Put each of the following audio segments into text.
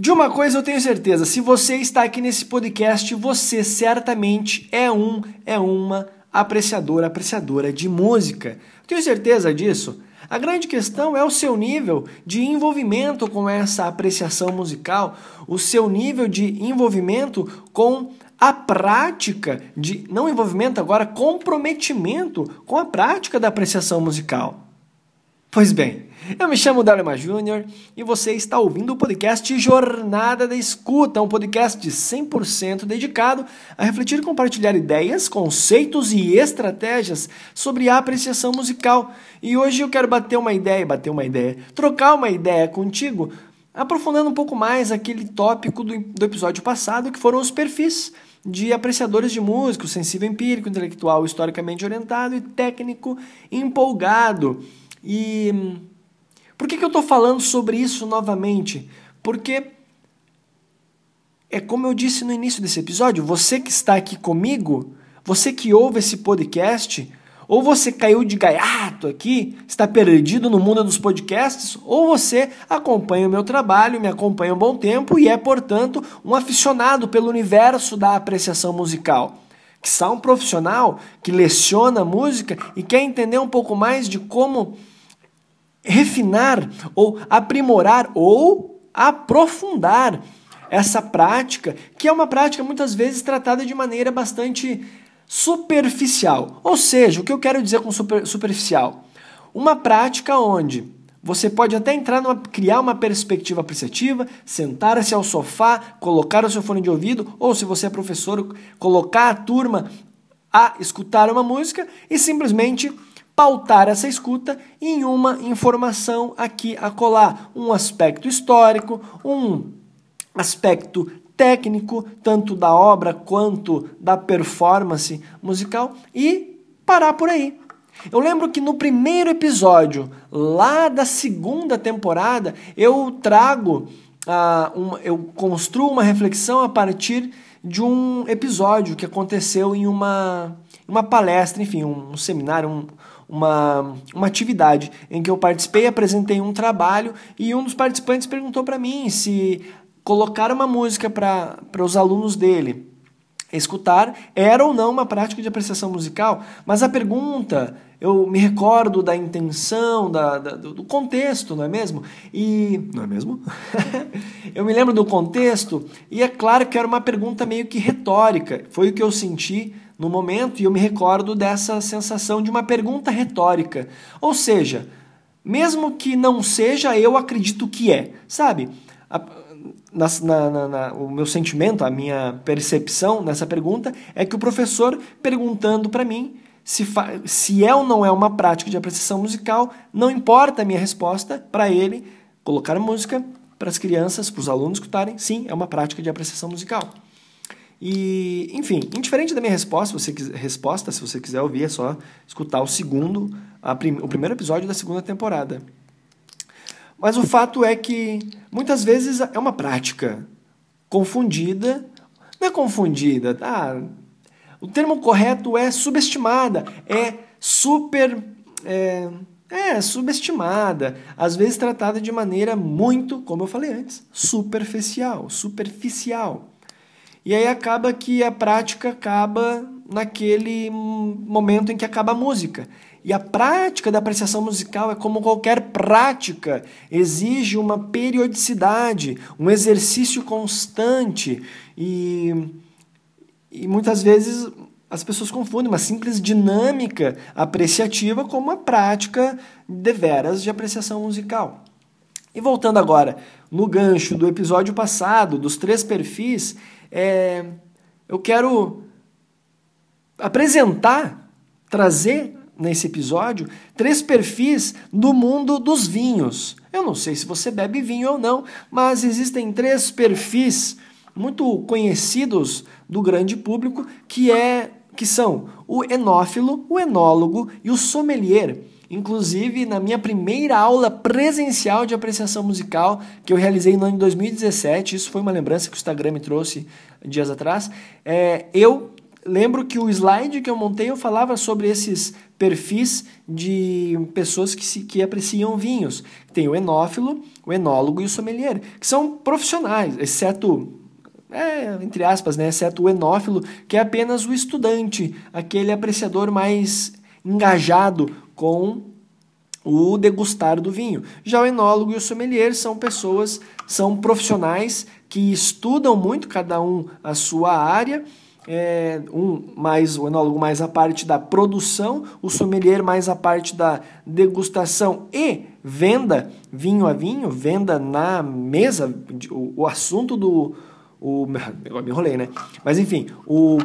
De uma coisa eu tenho certeza, se você está aqui nesse podcast, você certamente é um, é uma apreciadora, apreciadora de música. Tenho certeza disso. A grande questão é o seu nível de envolvimento com essa apreciação musical, o seu nível de envolvimento com a prática de não envolvimento agora comprometimento com a prática da apreciação musical. Pois bem, eu me chamo Dalema Júnior e você está ouvindo o podcast Jornada da Escuta, um podcast 100% dedicado a refletir e compartilhar ideias, conceitos e estratégias sobre a apreciação musical. E hoje eu quero bater uma ideia, bater uma ideia, trocar uma ideia contigo, aprofundando um pouco mais aquele tópico do, do episódio passado, que foram os perfis de apreciadores de música, sensível empírico, intelectual, historicamente orientado e técnico empolgado. E por que, que eu estou falando sobre isso novamente? Porque é como eu disse no início desse episódio, você que está aqui comigo, você que ouve esse podcast, ou você caiu de gaiato aqui, está perdido no mundo dos podcasts, ou você acompanha o meu trabalho, me acompanha um bom tempo e é, portanto, um aficionado pelo universo da apreciação musical que está um profissional que leciona música e quer entender um pouco mais de como refinar ou aprimorar ou aprofundar essa prática, que é uma prática muitas vezes tratada de maneira bastante superficial. Ou seja, o que eu quero dizer com super, superficial? Uma prática onde você pode até entrar numa, criar uma perspectiva apreciativa, sentar-se ao sofá, colocar o seu fone de ouvido, ou se você é professor, colocar a turma a escutar uma música e simplesmente pautar essa escuta em uma informação aqui a colar, um aspecto histórico, um aspecto técnico, tanto da obra quanto da performance musical e parar por aí. Eu lembro que no primeiro episódio, lá da segunda temporada, eu trago, uh, um, eu construo uma reflexão a partir de um episódio que aconteceu em uma, uma palestra, enfim, um, um seminário, um, uma, uma atividade em que eu participei, apresentei um trabalho e um dos participantes perguntou para mim se colocar uma música para os alunos dele escutar era ou não uma prática de apreciação musical, mas a pergunta eu me recordo da intenção, da, da, do contexto, não é mesmo? E. Não é mesmo? eu me lembro do contexto, e é claro que era uma pergunta meio que retórica. Foi o que eu senti no momento, e eu me recordo dessa sensação de uma pergunta retórica. Ou seja, mesmo que não seja, eu acredito que é. Sabe? A, na, na, na, o meu sentimento, a minha percepção nessa pergunta é que o professor perguntando para mim se, se é ou não é uma prática de apreciação musical, não importa a minha resposta para ele colocar música para as crianças, para os alunos escutarem, sim, é uma prática de apreciação musical. E, enfim, indiferente da minha resposta, você resposta, se você quiser ouvir, é só escutar o segundo, prim, o primeiro episódio da segunda temporada. Mas o fato é que muitas vezes é uma prática confundida, não é confundida, tá? O termo correto é subestimada, é super. É, é, subestimada, às vezes tratada de maneira muito, como eu falei antes, superficial, superficial. E aí acaba que a prática acaba naquele momento em que acaba a música. E a prática da apreciação musical é como qualquer prática, exige uma periodicidade, um exercício constante e e muitas vezes as pessoas confundem uma simples dinâmica apreciativa com uma prática deveras de apreciação musical. E voltando agora no gancho do episódio passado, dos três perfis, é, eu quero apresentar, trazer nesse episódio três perfis do mundo dos vinhos. Eu não sei se você bebe vinho ou não, mas existem três perfis muito conhecidos do grande público, que é que são o enófilo, o enólogo e o sommelier. Inclusive, na minha primeira aula presencial de apreciação musical, que eu realizei no ano de 2017, isso foi uma lembrança que o Instagram me trouxe dias atrás, é, eu lembro que o slide que eu montei eu falava sobre esses perfis de pessoas que, se, que apreciam vinhos. Tem o enófilo, o enólogo e o sommelier, que são profissionais, exceto é, entre aspas, né, exceto o enófilo, que é apenas o estudante, aquele apreciador mais engajado com o degustar do vinho. Já o enólogo e o sommelier são pessoas, são profissionais que estudam muito, cada um a sua área, é, um mais o enólogo mais a parte da produção, o sommelier mais a parte da degustação e venda vinho a vinho, venda na mesa, o, o assunto do o eu me enrolei, né? Mas enfim, o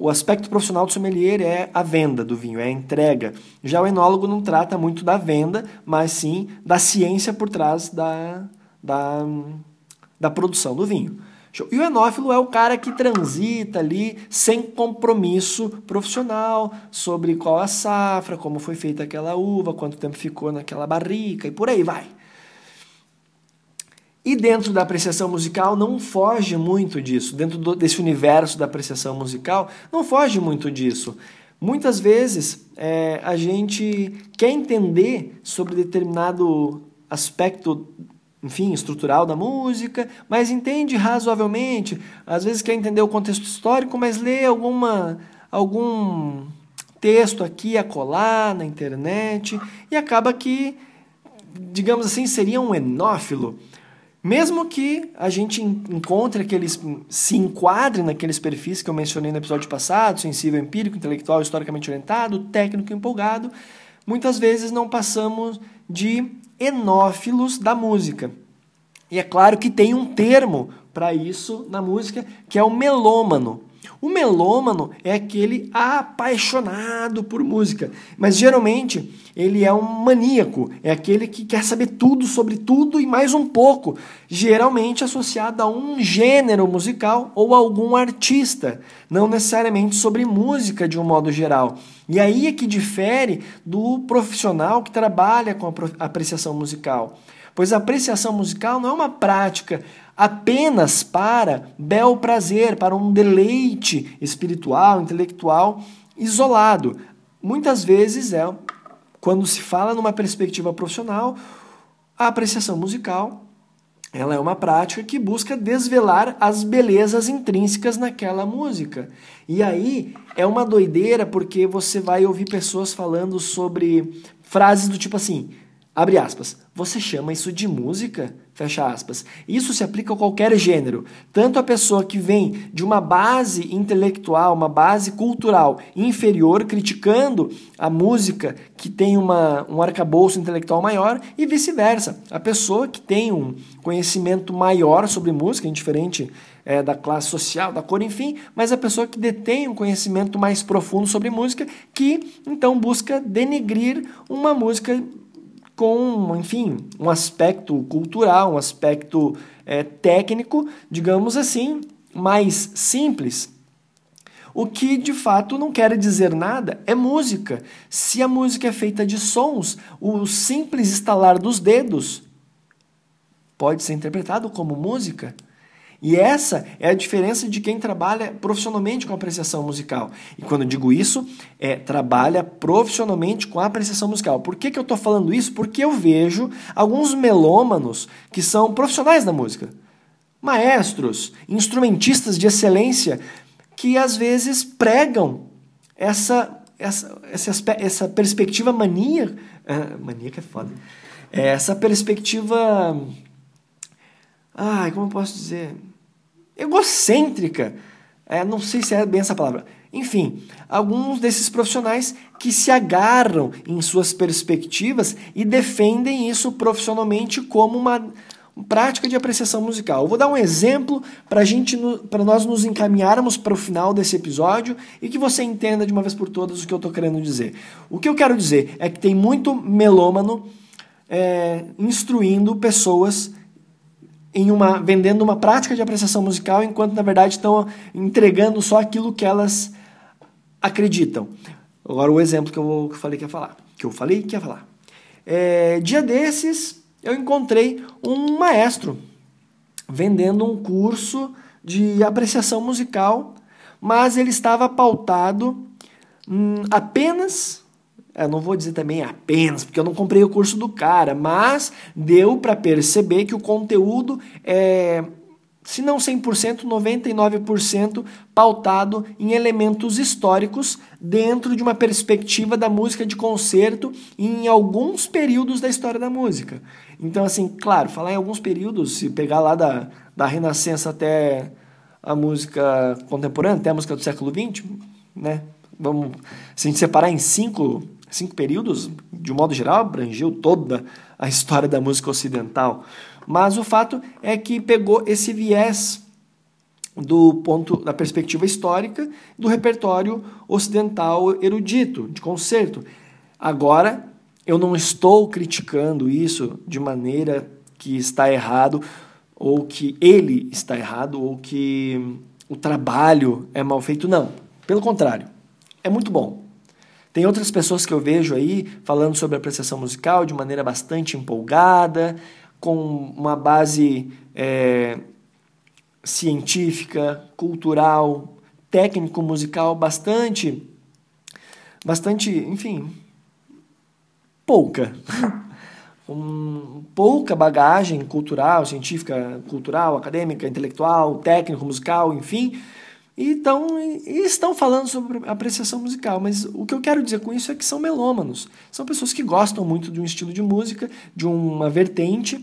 o aspecto profissional do sommelier é a venda do vinho, é a entrega. Já o enólogo não trata muito da venda, mas sim da ciência por trás da, da, da produção do vinho. E o enófilo é o cara que transita ali sem compromisso profissional sobre qual a safra, como foi feita aquela uva, quanto tempo ficou naquela barrica e por aí vai. E dentro da apreciação musical não foge muito disso, dentro do, desse universo da apreciação musical, não foge muito disso. Muitas vezes é, a gente quer entender sobre determinado aspecto, enfim, estrutural da música, mas entende razoavelmente. Às vezes quer entender o contexto histórico, mas lê alguma, algum texto aqui a colar na internet e acaba que, digamos assim, seria um enófilo mesmo que a gente encontre aqueles, se enquadre naqueles perfis que eu mencionei no episódio passado, sensível, empírico, intelectual, historicamente orientado, técnico, empolgado, muitas vezes não passamos de enófilos da música. E é claro que tem um termo para isso na música, que é o melômano. O melômano é aquele apaixonado por música, mas geralmente ele é um maníaco, é aquele que quer saber tudo sobre tudo e mais um pouco, geralmente associado a um gênero musical ou algum artista, não necessariamente sobre música de um modo geral. E aí é que difere do profissional que trabalha com a apreciação musical. Pois a apreciação musical não é uma prática apenas para bel prazer, para um deleite espiritual, intelectual isolado. Muitas vezes é quando se fala numa perspectiva profissional, a apreciação musical ela é uma prática que busca desvelar as belezas intrínsecas naquela música. E aí é uma doideira porque você vai ouvir pessoas falando sobre frases do tipo assim: Abre aspas. Você chama isso de música? Fecha aspas. Isso se aplica a qualquer gênero. Tanto a pessoa que vem de uma base intelectual, uma base cultural inferior, criticando a música que tem uma, um arcabouço intelectual maior, e vice-versa. A pessoa que tem um conhecimento maior sobre música, indiferente é, da classe social, da cor, enfim, mas a pessoa que detém um conhecimento mais profundo sobre música, que então busca denegrir uma música com, enfim, um aspecto cultural, um aspecto é, técnico, digamos assim, mais simples. O que de fato não quer dizer nada é música. Se a música é feita de sons, o simples estalar dos dedos pode ser interpretado como música. E essa é a diferença de quem trabalha profissionalmente com apreciação musical. E quando digo isso, é trabalha profissionalmente com apreciação musical. Por que, que eu estou falando isso? Porque eu vejo alguns melômanos que são profissionais da música. Maestros, instrumentistas de excelência, que às vezes pregam essa, essa, essa, essa perspectiva mania. Uh, maníaca é foda. É essa perspectiva. Ai, como eu posso dizer? Egocêntrica. É, não sei se é bem essa palavra. Enfim, alguns desses profissionais que se agarram em suas perspectivas e defendem isso profissionalmente como uma prática de apreciação musical. Eu vou dar um exemplo para nós nos encaminharmos para o final desse episódio e que você entenda de uma vez por todas o que eu estou querendo dizer. O que eu quero dizer é que tem muito melômano é, instruindo pessoas em uma vendendo uma prática de apreciação musical, enquanto na verdade estão entregando só aquilo que elas acreditam. Agora o exemplo que eu, que eu falei que ia falar, que eu falei que ia falar. É, dia desses eu encontrei um maestro vendendo um curso de apreciação musical mas ele estava pautado hum, apenas eu não vou dizer também apenas, porque eu não comprei o curso do cara, mas deu para perceber que o conteúdo é, se não 100%, 99% pautado em elementos históricos dentro de uma perspectiva da música de concerto em alguns períodos da história da música. Então, assim, claro, falar em alguns períodos, se pegar lá da, da Renascença até a música contemporânea, até a música do século XX, né? Vamos, se a gente separar em cinco cinco períodos, de um modo geral, abrangeu toda a história da música ocidental. Mas o fato é que pegou esse viés do ponto da perspectiva histórica do repertório ocidental erudito, de concerto. Agora, eu não estou criticando isso de maneira que está errado, ou que ele está errado, ou que o trabalho é mal feito. Não. Pelo contrário, é muito bom. Tem outras pessoas que eu vejo aí falando sobre apreciação musical de maneira bastante empolgada, com uma base é, científica, cultural, técnico-musical bastante, bastante, enfim, pouca. pouca bagagem cultural, científica, cultural, acadêmica, intelectual, técnico, musical, enfim, e, tão, e estão falando sobre apreciação musical, mas o que eu quero dizer com isso é que são melômanos. São pessoas que gostam muito de um estilo de música, de uma vertente,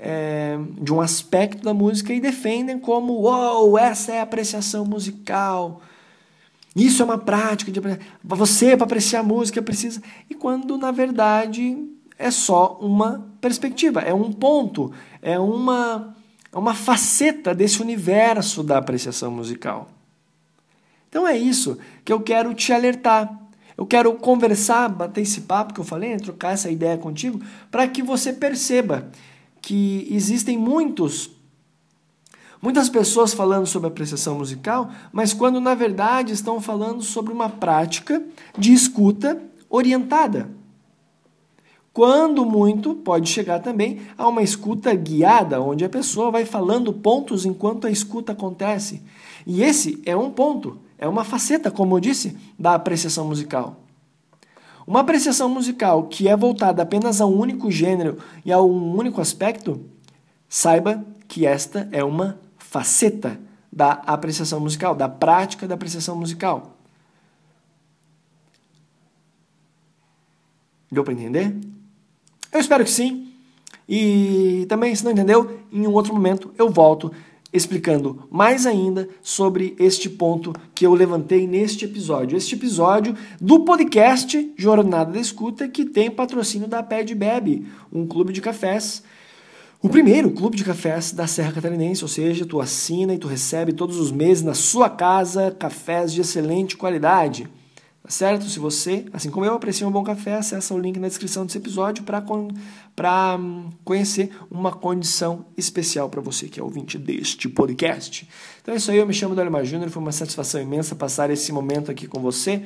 é, de um aspecto da música e defendem como, uou, essa é apreciação musical. Isso é uma prática de você para apreciar música precisa e quando na verdade é só uma perspectiva, é um ponto, é uma é uma faceta desse universo da apreciação musical. Então é isso que eu quero te alertar. Eu quero conversar, bater esse papo que eu falei, trocar essa ideia contigo, para que você perceba que existem muitos muitas pessoas falando sobre apreciação musical, mas quando na verdade estão falando sobre uma prática de escuta orientada. Quando muito, pode chegar também a uma escuta guiada, onde a pessoa vai falando pontos enquanto a escuta acontece. E esse é um ponto. É uma faceta, como eu disse, da apreciação musical. Uma apreciação musical que é voltada apenas a um único gênero e a um único aspecto, saiba que esta é uma faceta da apreciação musical, da prática da apreciação musical. Deu para entender? Eu espero que sim. E também, se não entendeu, em um outro momento eu volto explicando mais ainda sobre este ponto que eu levantei neste episódio. Este episódio do podcast Jornada da Escuta, que tem patrocínio da Ped Bebe, um clube de cafés. O primeiro clube de cafés da Serra Catarinense, ou seja, tu assina e tu recebe todos os meses na sua casa cafés de excelente qualidade. Tá certo? Se você, assim como eu, aprecia um bom café, acessa o link na descrição desse episódio para hum, conhecer uma condição especial para você que é ouvinte deste podcast. Então é isso aí, eu me chamo Dalmar Júnior, foi uma satisfação imensa passar esse momento aqui com você.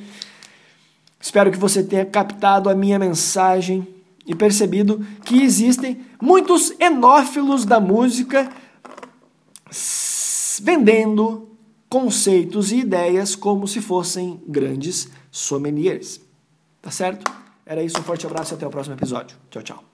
Espero que você tenha captado a minha mensagem e percebido que existem muitos enófilos da música vendendo conceitos e ideias como se fossem grandes sommeliers. Tá certo? Era isso, um forte abraço e até o próximo episódio. Tchau, tchau.